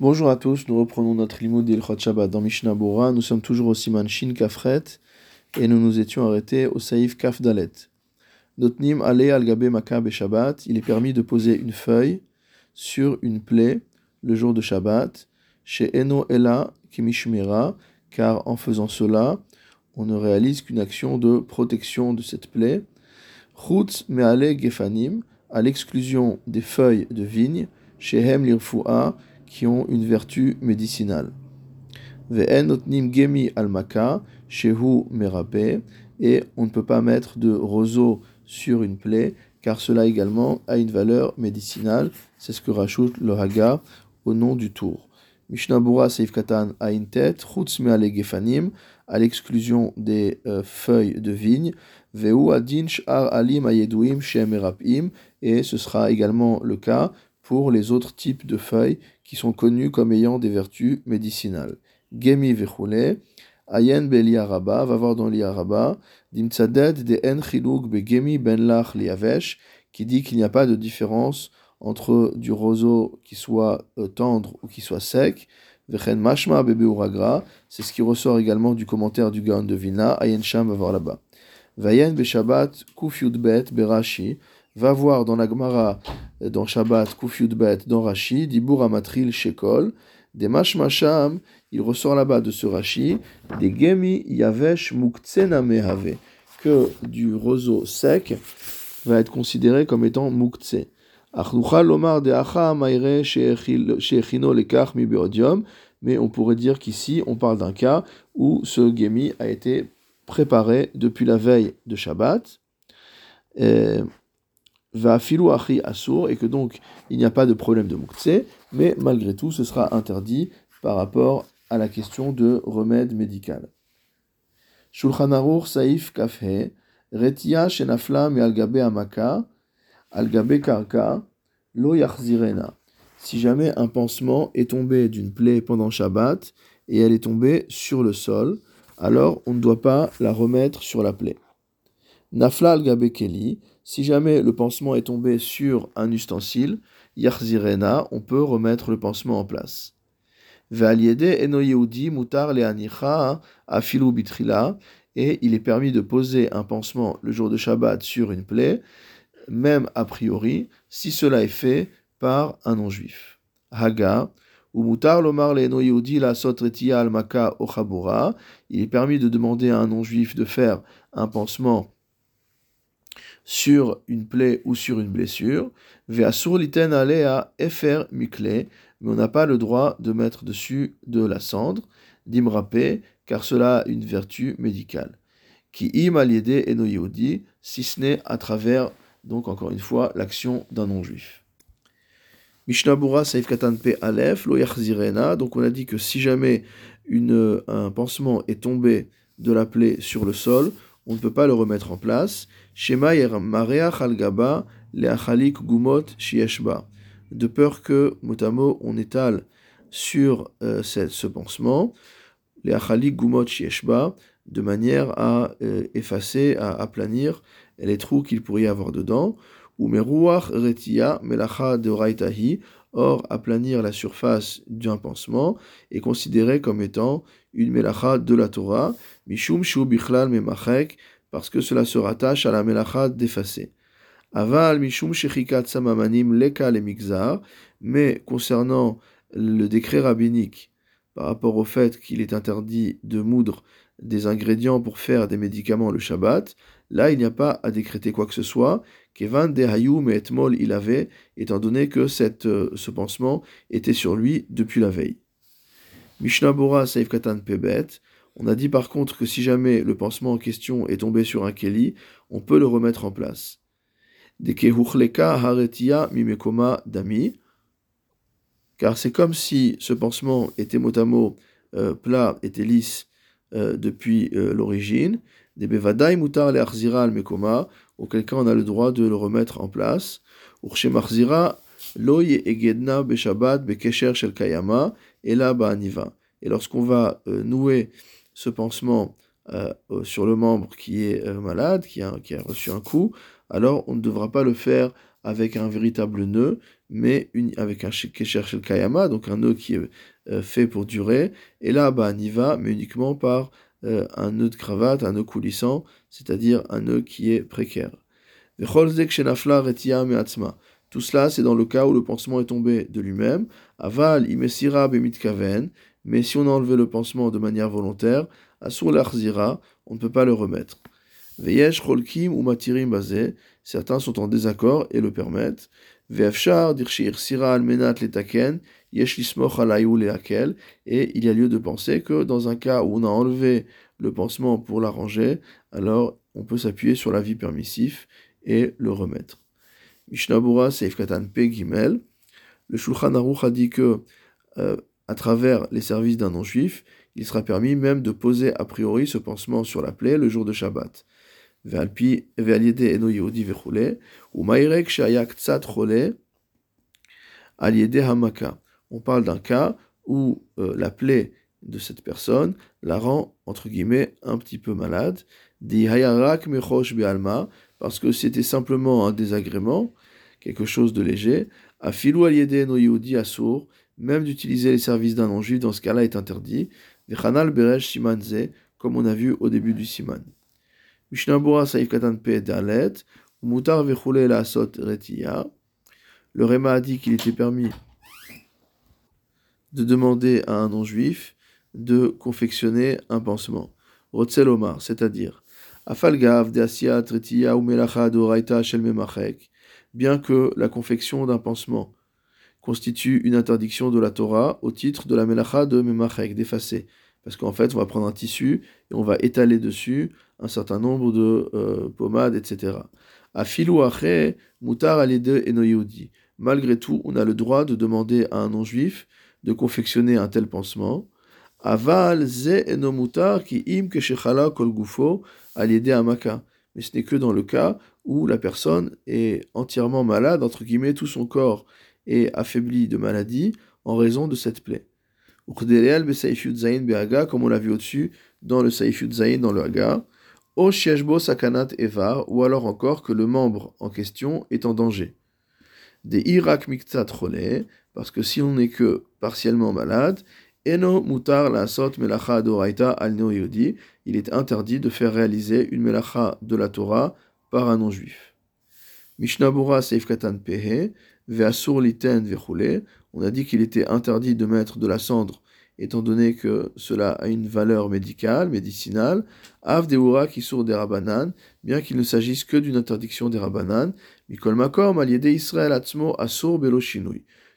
Bonjour à tous, nous reprenons notre limoud d'Ilchot Shabbat dans Mishnah Bora. Nous sommes toujours au Siman Shin Kafret et nous nous étions arrêtés au Saïf Kaf Dalet. Notnim Ale al Gabe Makab et Shabbat. Il est permis de poser une feuille sur une plaie le jour de Shabbat. Chez Eno Ela Kimishmera, car en faisant cela, on ne réalise qu'une action de protection de cette plaie. Chutz Meale Gefanim, à l'exclusion des feuilles de vigne. Chez Hem Lirfua, qui ont une vertu médicinale. Gemi al-maka, shehu merape, et on ne peut pas mettre de roseau sur une plaie, car cela également a une valeur médicinale. C'est ce que rajoute le Haga au nom du tour. Mishnabura Seif Katan a une tête, Chutz gefanim, à l'exclusion des euh, feuilles de vigne, Veu adin sh'ar alim ayeduim shem et ce sera également le cas pour les autres types de feuilles qui sont connues comme ayant des vertus médicinales. Gemi vechule, ayen beliaraba, va voir dans liaraba, dimtzaded de en chiluk gemi ben lach liavesh, qui dit qu'il n'y a pas de différence entre du roseau qui soit euh, tendre ou qui soit sec. Vechen mashma bebe uragra, c'est ce qui ressort également du commentaire du Gaon de Vina, ayen sham va voir là-bas. Vayen beshabat kuf bet berashi, va voir dans la Gemara, dans Shabbat, Kuf Bet, dans Rashi, Dibur Amatril Shekol, des Mashmasham, il ressort là-bas de ce Rashi, des Gemi Yavesh Muktsena Mehave, que du roseau sec va être considéré comme étant Muktse. Mais on pourrait dire qu'ici on parle d'un cas où ce Gemi a été préparé depuis la veille de Shabbat. Et va filou assour, et que donc il n'y a pas de problème de mouktsé, mais malgré tout ce sera interdit par rapport à la question de remède médical. Shulchan Aruch Saif Kafhe, Retia Shenafla me Algabe Amaka, Algabe Karka, Lo Yachzirena. Si jamais un pansement est tombé d'une plaie pendant Shabbat et elle est tombée sur le sol, alors on ne doit pas la remettre sur la plaie. Keli, si jamais le pansement est tombé sur un ustensile, Yachzirena, on peut remettre le pansement en place. mutar bitrila, et il est permis de poser un pansement le jour de Shabbat sur une plaie, même a priori, si cela est fait par un non-juif. Haga, ou mutar lomar le la sotretia al maka il est permis de demander à un non-juif de faire un pansement sur une plaie ou sur une blessure. Ve'asur liten alea efer mukle, mais on n'a pas le droit de mettre dessus de la cendre, d'imrapé, car cela a une vertu médicale. Qui im aliede eno si ce n'est à travers, donc encore une fois, l'action d'un non-juif. Mishnabura Saif Katan Pe Aleph, lo donc on a dit que si jamais un pansement est tombé de la plaie sur le sol, on ne peut pas le remettre en place. Gumot shieshba. De peur que, motamo, on étale sur euh, ce pansement, les achalik gumot shieshba, de manière à euh, effacer, à aplanir les trous qu'il pourrait y avoir dedans. Ou meruach retia melacha de raitahi, Or, aplanir la surface d'un pansement est considéré comme étant une melacha de la Torah, mishum shu bichlal memachek, parce que cela se rattache à la melacha d'effacer. Aval mishum shechikat samamanim leka le mais concernant le décret rabbinique par rapport au fait qu'il est interdit de moudre des ingrédients pour faire des médicaments le Shabbat, là il n'y a pas à décréter quoi que ce soit. Kevan de hayum et etmol il avait, étant donné que euh, ce pansement était sur lui depuis la veille. Mishnah Bora Saif Katan Pebet. On a dit par contre que si jamais le pansement en question est tombé sur un keli, on peut le remettre en place. De kehuchleka haretia mimekoma dami. Car c'est comme si ce pansement était mot à mot euh, plat, était lisse euh, depuis l'origine, des bevadai mutar le al mekoma, auquel cas on a le droit de le remettre en place. Urche marzira loye egedna beshabat bekesher shel kayama, et là ba'aniva. Et lorsqu'on va euh, nouer ce pansement sur le membre qui est malade, qui a, qui a reçu un coup, alors on ne devra pas le faire avec un véritable nœud, mais avec un kesher shel kayama, donc un nœud qui est euh, fait pour durer. Et là, bah, y va, mais uniquement par euh, un nœud de cravate, un nœud coulissant, c'est-à-dire un nœud qui est précaire. Tout cela, c'est dans le cas où le pansement est tombé de lui-même. Aval, imesira bemitkaven, mais si on a enlevé le pansement de manière volontaire, asur l'arzira, on ne peut pas le remettre. Veyesh cholkim ou matirim bazé, certains sont en désaccord et le permettent. Et il y a lieu de penser que dans un cas où on a enlevé le pansement pour l'arranger, alors on peut s'appuyer sur l'avis permissif et le remettre. Mishnabura Seif Katan Pe Gimel, le Shulchan Aruch a dit que euh, à travers les services d'un non-juif, il sera permis même de poser a priori ce pansement sur la plaie le jour de Shabbat. On parle d'un cas où euh, la plaie de cette personne la rend, entre guillemets, un petit peu malade. Parce que c'était simplement un désagrément, quelque chose de léger. A filou no sourd même d'utiliser les services d'un non-juif dans ce cas-là est interdit. Vechanal beresh simanze, comme on a vu au début du siman. Le Réma a dit qu'il était permis de demander à un non-juif de confectionner un pansement. Rotzel Omar, c'est-à-dire, Afalgav de asiat retiya ou melacha doraita bien que la confection d'un pansement constitue une interdiction de la Torah au titre de la melacha de memachek, d'effacer. Parce qu'en fait, on va prendre un tissu et on va étaler dessus un certain nombre de euh, pommades, etc. Afilu ache mutar alide enoyodi. Malgré tout, on a le droit de demander à un non-juif de confectionner un tel pansement. Aval ze enomutar ki im keshechala kol gufo alide amaka. Mais ce n'est que dans le cas où la personne est entièrement malade, entre guillemets, tout son corps est affaibli de maladie en raison de cette plaie. Comme on l'a vu au-dessus, dans le Saifut Zain, dans le Haga. O Shiashbo Sakanat Evar, ou alors encore que le membre en question est en danger. Des Irak Miktat parce que si on n'est que partiellement malade, Eno Mutar la Sot Melacha Doraita al Yodi, il est interdit de faire réaliser une Melacha de la Torah par un non-juif. Mishnabura Seif Katan Pehe, Veasur Liten Vechule, on a dit qu'il était interdit de mettre de la cendre, étant donné que cela a une valeur médicale, médicinale. Av Deura qui sourd des rabanan, bien qu'il ne s'agisse que d'une interdiction des rabanan. Mikol Makom, aliéde Israël Atzmo Asur Belo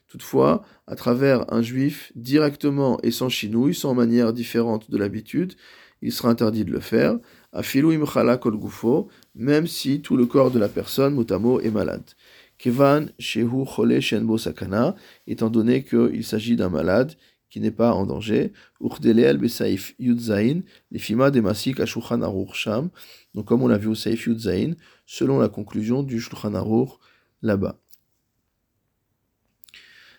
Toutefois, à travers un juif, directement et sans chinouille, sans manière différente de l'habitude, il sera interdit de le faire. Afilou imchala kol gufo, même si tout le corps de la personne, motamo, est malade. Kevan shehu chole shenbo sakana, étant donné qu'il s'agit d'un malade qui n'est pas en danger. Donc comme on l'a vu au saif yudzain, selon la conclusion du shulchan aruch là-bas.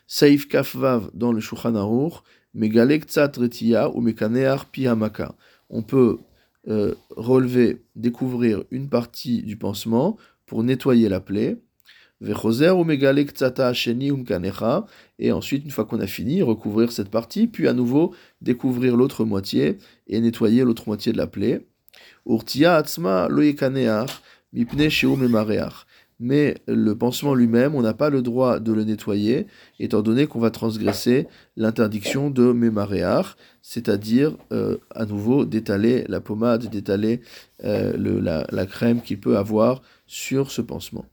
Saif kafvav dans le shulchan aruch, megalek tzat retiya ou mekanear pihamaka. On peut euh, relever, découvrir une partie du pansement pour nettoyer la plaie. Et ensuite, une fois qu'on a fini, recouvrir cette partie, puis à nouveau découvrir l'autre moitié et nettoyer l'autre moitié de la plaie. Mais le pansement lui-même, on n'a pas le droit de le nettoyer, étant donné qu'on va transgresser l'interdiction de mémaréar, c'est-à-dire euh, à nouveau d'étaler la pommade, d'étaler euh, la, la crème qu'il peut avoir sur ce pansement.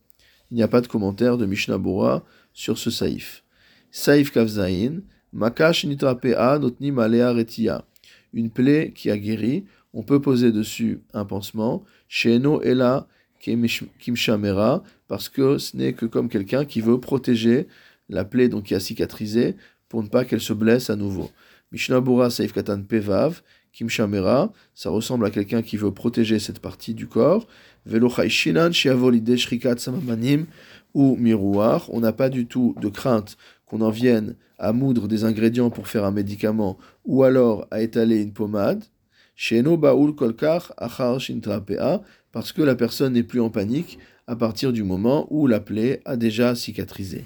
Il n'y a pas de commentaire de Mishnah Bora sur ce saïf. Saïf Kavzaïn, Makash Nitrapea Notnim Alea Retia. Une plaie qui a guéri, on peut poser dessus un pansement. Sheno Ela Kimshamera, parce que ce n'est que comme quelqu'un qui veut protéger la plaie donc qui a cicatrisé pour ne pas qu'elle se blesse à nouveau. Mishnah Bora Saïf Katan Pevav, Kimshamera, ça ressemble à quelqu'un qui veut protéger cette partie du corps ou miroir. On n'a pas du tout de crainte qu'on en vienne à moudre des ingrédients pour faire un médicament ou alors à étaler une pommade. parce que la personne n'est plus en panique à partir du moment où la plaie a déjà cicatrisé.